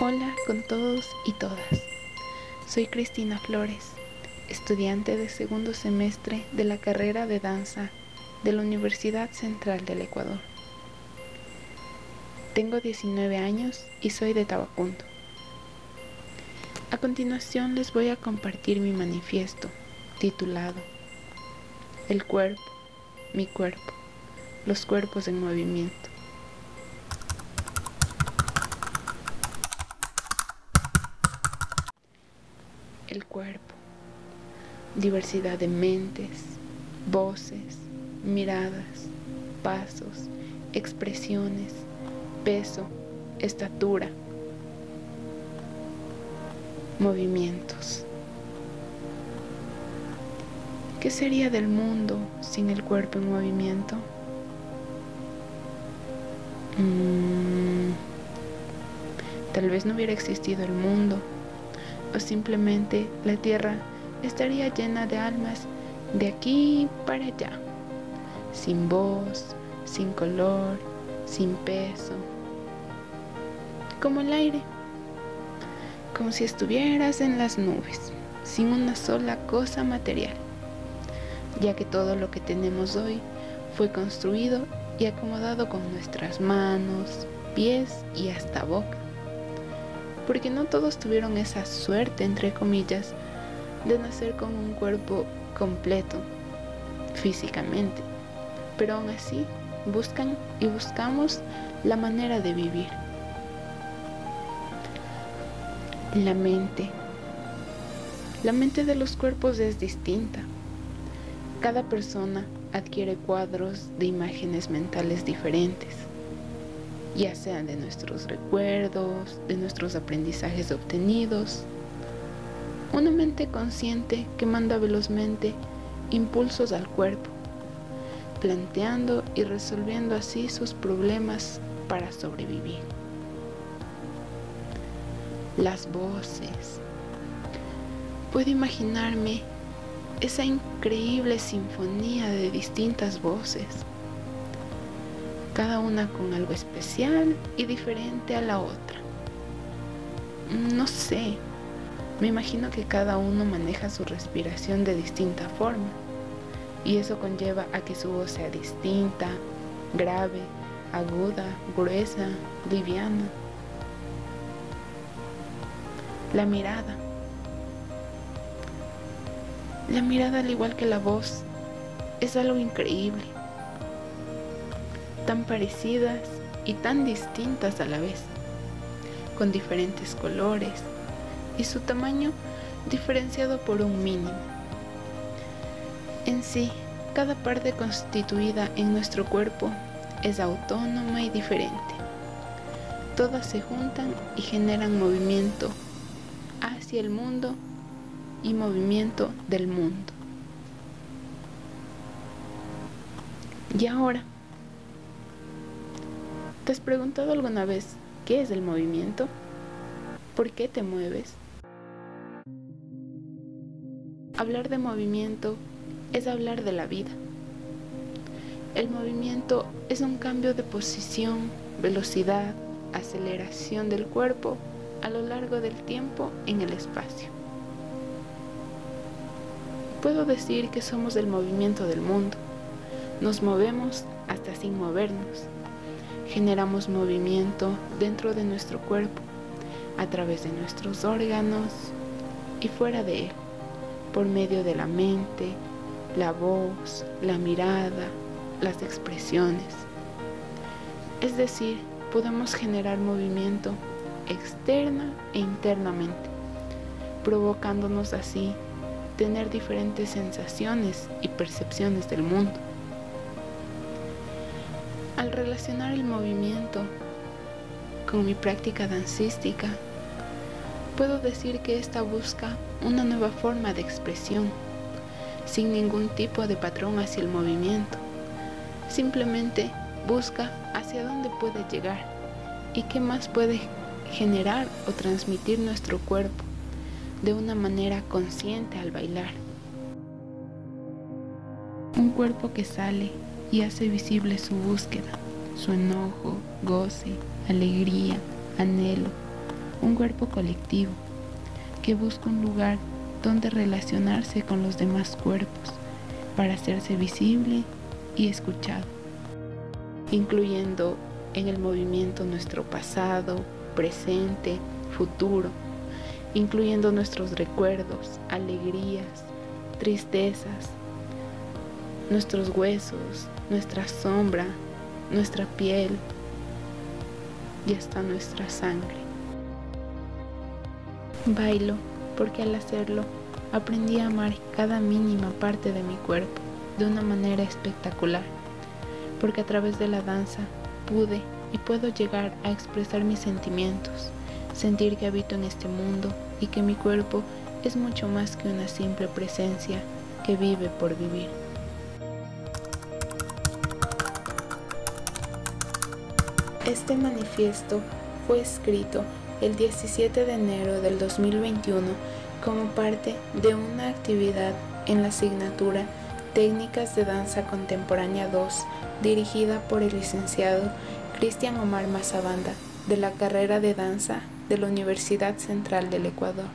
Hola con todos y todas. Soy Cristina Flores, estudiante de segundo semestre de la carrera de danza de la Universidad Central del Ecuador. Tengo 19 años y soy de Tabacundo. A continuación les voy a compartir mi manifiesto titulado El cuerpo, mi cuerpo, los cuerpos en movimiento. El cuerpo, diversidad de mentes, voces, miradas, pasos, expresiones, peso, estatura, movimientos. ¿Qué sería del mundo sin el cuerpo en movimiento? Mm, tal vez no hubiera existido el mundo o simplemente la tierra estaría llena de almas de aquí para allá, sin voz, sin color, sin peso, como el aire como si estuvieras en las nubes, sin una sola cosa material, ya que todo lo que tenemos hoy fue construido y acomodado con nuestras manos, pies y hasta boca. Porque no todos tuvieron esa suerte, entre comillas, de nacer con un cuerpo completo físicamente, pero aún así buscan y buscamos la manera de vivir la mente. La mente de los cuerpos es distinta. Cada persona adquiere cuadros de imágenes mentales diferentes, ya sean de nuestros recuerdos, de nuestros aprendizajes obtenidos. Una mente consciente que manda velozmente impulsos al cuerpo, planteando y resolviendo así sus problemas para sobrevivir las voces. Puedo imaginarme esa increíble sinfonía de distintas voces, cada una con algo especial y diferente a la otra. No sé, me imagino que cada uno maneja su respiración de distinta forma y eso conlleva a que su voz sea distinta, grave, aguda, gruesa, liviana la mirada. La mirada, al igual que la voz, es algo increíble, tan parecidas y tan distintas a la vez, con diferentes colores y su tamaño diferenciado por un mínimo. En sí, cada parte constituida en nuestro cuerpo es autónoma y diferente. Todas se juntan y generan movimiento hacia el mundo y movimiento del mundo. Y ahora, ¿te has preguntado alguna vez qué es el movimiento? ¿Por qué te mueves? Hablar de movimiento es hablar de la vida. El movimiento es un cambio de posición, velocidad, aceleración del cuerpo a lo largo del tiempo en el espacio. Puedo decir que somos el movimiento del mundo. Nos movemos hasta sin movernos. Generamos movimiento dentro de nuestro cuerpo, a través de nuestros órganos y fuera de él, por medio de la mente, la voz, la mirada, las expresiones. Es decir, podemos generar movimiento externa e internamente, provocándonos así tener diferentes sensaciones y percepciones del mundo. Al relacionar el movimiento con mi práctica dancística, puedo decir que esta busca una nueva forma de expresión, sin ningún tipo de patrón hacia el movimiento. Simplemente busca hacia dónde puede llegar y qué más puede generar o transmitir nuestro cuerpo de una manera consciente al bailar. Un cuerpo que sale y hace visible su búsqueda, su enojo, goce, alegría, anhelo, un cuerpo colectivo que busca un lugar donde relacionarse con los demás cuerpos para hacerse visible y escuchado, incluyendo en el movimiento nuestro pasado, presente, futuro, incluyendo nuestros recuerdos, alegrías, tristezas, nuestros huesos, nuestra sombra, nuestra piel y hasta nuestra sangre. Bailo porque al hacerlo aprendí a amar cada mínima parte de mi cuerpo de una manera espectacular, porque a través de la danza pude y puedo llegar a expresar mis sentimientos, sentir que habito en este mundo y que mi cuerpo es mucho más que una simple presencia que vive por vivir. Este manifiesto fue escrito el 17 de enero del 2021 como parte de una actividad en la asignatura Técnicas de Danza Contemporánea 2 dirigida por el licenciado Cristian Omar Mazabanda de la carrera de danza de la Universidad Central del Ecuador.